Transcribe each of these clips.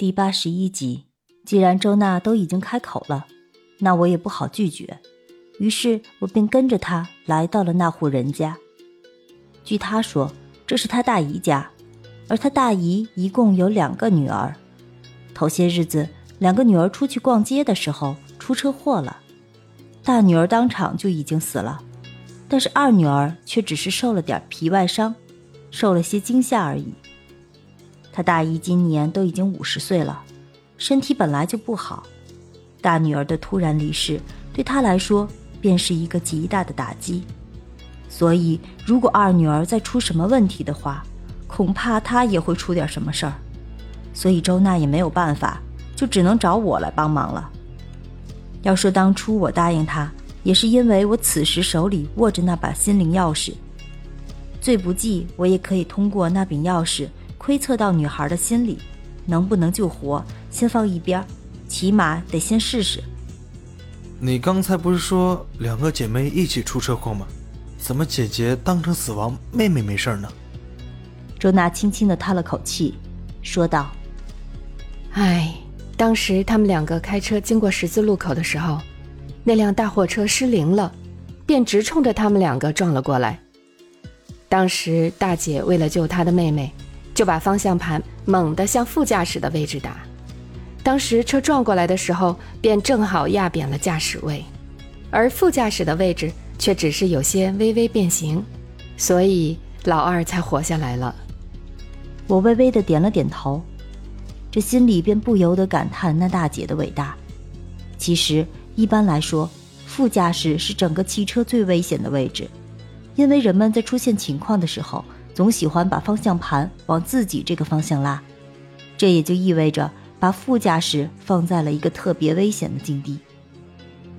第八十一集，既然周娜都已经开口了，那我也不好拒绝。于是我便跟着她来到了那户人家。据她说，这是她大姨家，而她大姨一共有两个女儿。头些日子，两个女儿出去逛街的时候出车祸了，大女儿当场就已经死了，但是二女儿却只是受了点皮外伤，受了些惊吓而已。他大姨今年都已经五十岁了，身体本来就不好，大女儿的突然离世对她来说便是一个极大的打击。所以，如果二女儿再出什么问题的话，恐怕她也会出点什么事儿。所以周娜也没有办法，就只能找我来帮忙了。要说当初我答应她，也是因为我此时手里握着那把心灵钥匙，最不济我也可以通过那柄钥匙。窥测到女孩的心理，能不能救活，先放一边，起码得先试试。你刚才不是说两个姐妹一起出车祸吗？怎么姐姐当成死亡，妹妹没事呢？周娜轻轻的叹了口气，说道：“唉，当时他们两个开车经过十字路口的时候，那辆大货车失灵了，便直冲着他们两个撞了过来。当时大姐为了救她的妹妹。”就把方向盘猛地向副驾驶的位置打，当时车撞过来的时候，便正好压扁了驾驶位，而副驾驶的位置却只是有些微微变形，所以老二才活下来了。我微微的点了点头，这心里便不由得感叹那大姐的伟大。其实一般来说，副驾驶是整个汽车最危险的位置，因为人们在出现情况的时候。总喜欢把方向盘往自己这个方向拉，这也就意味着把副驾驶放在了一个特别危险的境地。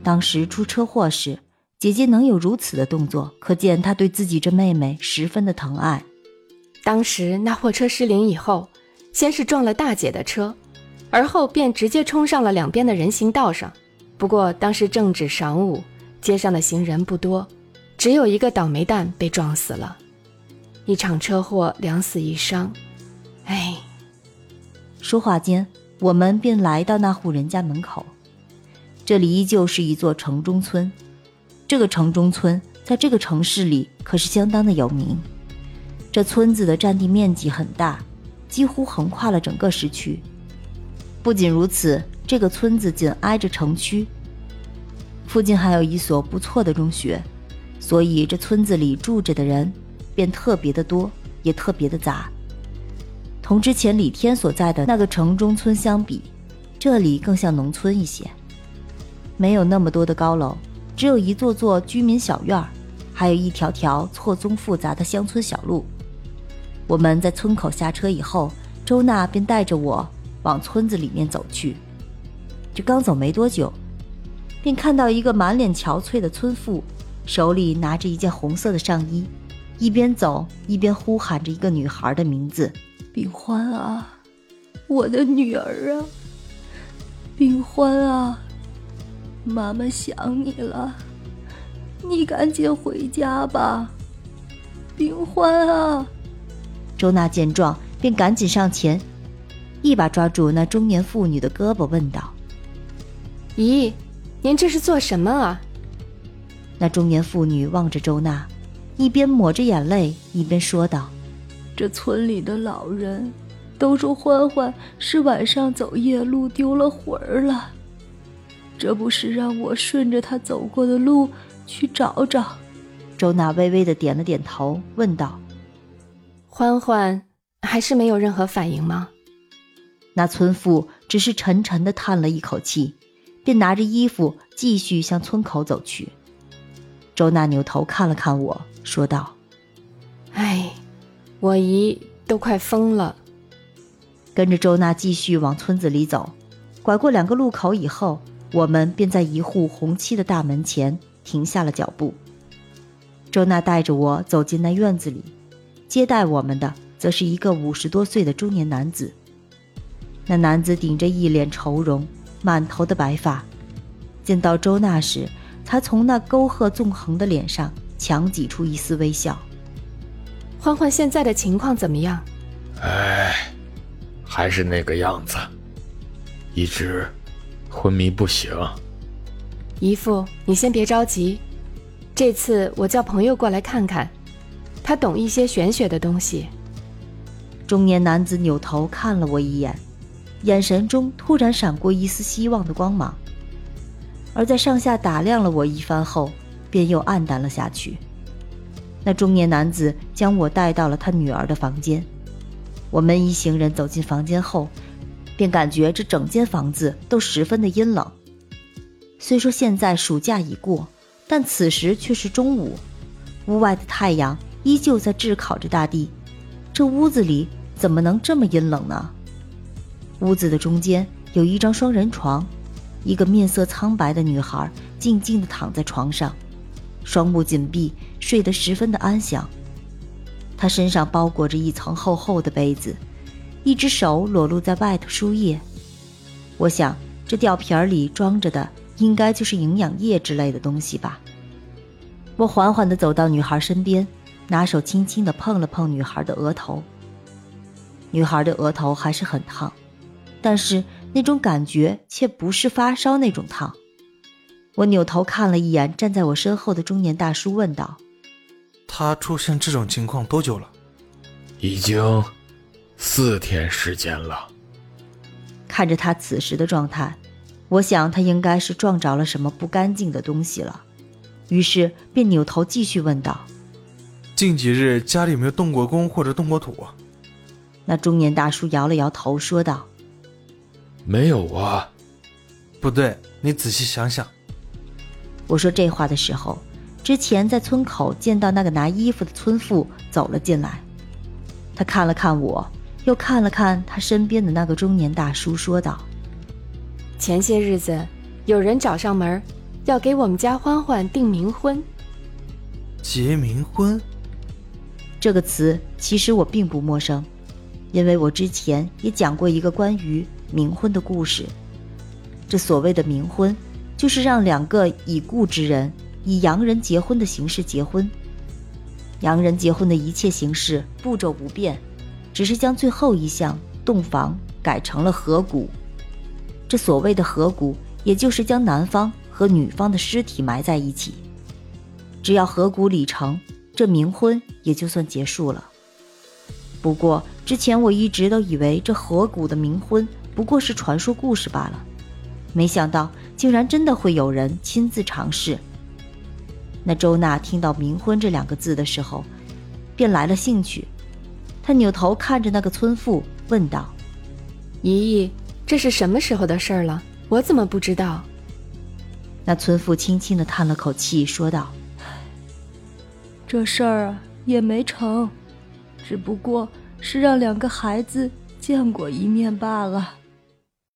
当时出车祸时，姐姐能有如此的动作，可见她对自己这妹妹十分的疼爱。当时那货车失灵以后，先是撞了大姐的车，而后便直接冲上了两边的人行道上。不过当时正值晌午，街上的行人不多，只有一个倒霉蛋被撞死了。一场车祸，两死一伤，哎。说话间，我们便来到那户人家门口。这里依旧是一座城中村，这个城中村在这个城市里可是相当的有名。这村子的占地面积很大，几乎横跨了整个市区。不仅如此，这个村子紧挨着城区，附近还有一所不错的中学，所以这村子里住着的人。便特别的多，也特别的杂。同之前李天所在的那个城中村相比，这里更像农村一些，没有那么多的高楼，只有一座座居民小院儿，还有一条条错综复杂的乡村小路。我们在村口下车以后，周娜便带着我往村子里面走去。这刚走没多久，便看到一个满脸憔悴的村妇，手里拿着一件红色的上衣。一边走一边呼喊着一个女孩的名字：“冰欢啊，我的女儿啊，冰欢啊，妈妈想你了，你赶紧回家吧，冰欢啊！”周娜见状，便赶紧上前，一把抓住那中年妇女的胳膊，问道：“咦，您这是做什么啊？”那中年妇女望着周娜。一边抹着眼泪，一边说道：“这村里的老人都说欢欢是晚上走夜路丢了魂儿了，这不是让我顺着他走过的路去找找。”周娜微微的点了点头，问道：“欢欢还是没有任何反应吗？”那村妇只是沉沉的叹了一口气，便拿着衣服继续向村口走去。周娜扭头看了看我。说道：“哎，我姨都快疯了。”跟着周娜继续往村子里走，拐过两个路口以后，我们便在一户红漆的大门前停下了脚步。周娜带着我走进那院子里，接待我们的则是一个五十多岁的中年男子。那男子顶着一脸愁容，满头的白发，见到周娜时，才从那沟壑纵横的脸上。强挤出一丝微笑。欢欢现在的情况怎么样？哎，还是那个样子，一直昏迷不醒。姨父，你先别着急，这次我叫朋友过来看看，他懂一些玄学的东西。中年男子扭头看了我一眼，眼神中突然闪过一丝希望的光芒，而在上下打量了我一番后，便又暗淡了下去。那中年男子将我带到了他女儿的房间，我们一行人走进房间后，便感觉这整间房子都十分的阴冷。虽说现在暑假已过，但此时却是中午，屋外的太阳依旧在炙烤着大地，这屋子里怎么能这么阴冷呢？屋子的中间有一张双人床，一个面色苍白的女孩静静地躺在床上。双目紧闭，睡得十分的安详。他身上包裹着一层厚厚的被子，一只手裸露在外头输液。我想，这吊瓶里装着的应该就是营养液之类的东西吧。我缓缓地走到女孩身边，拿手轻轻地碰了碰女孩的额头。女孩的额头还是很烫，但是那种感觉却不是发烧那种烫。我扭头看了一眼站在我身后的中年大叔，问道：“他出现这种情况多久了？”“已经四天时间了。”看着他此时的状态，我想他应该是撞着了什么不干净的东西了，于是便扭头继续问道：“近几日家里有没有动过工或者动过土？”那中年大叔摇了摇头，说道：“没有啊。”“不对，你仔细想想。”我说这话的时候，之前在村口见到那个拿衣服的村妇走了进来。他看了看我，又看了看他身边的那个中年大叔，说道：“前些日子有人找上门，要给我们家欢欢订冥婚。结冥婚这个词其实我并不陌生，因为我之前也讲过一个关于冥婚的故事。这所谓的冥婚。”就是让两个已故之人以洋人结婚的形式结婚。洋人结婚的一切形式步骤不变，只是将最后一项洞房改成了合骨。这所谓的合骨，也就是将男方和女方的尸体埋在一起。只要合骨礼成，这冥婚也就算结束了。不过之前我一直都以为这合骨的冥婚不过是传说故事罢了。没想到，竟然真的会有人亲自尝试。那周娜听到“冥婚”这两个字的时候，便来了兴趣。她扭头看着那个村妇，问道：“姨姨，这是什么时候的事儿了？我怎么不知道？”那村妇轻轻的叹了口气，说道：“这事儿啊，也没成，只不过是让两个孩子见过一面罢了。”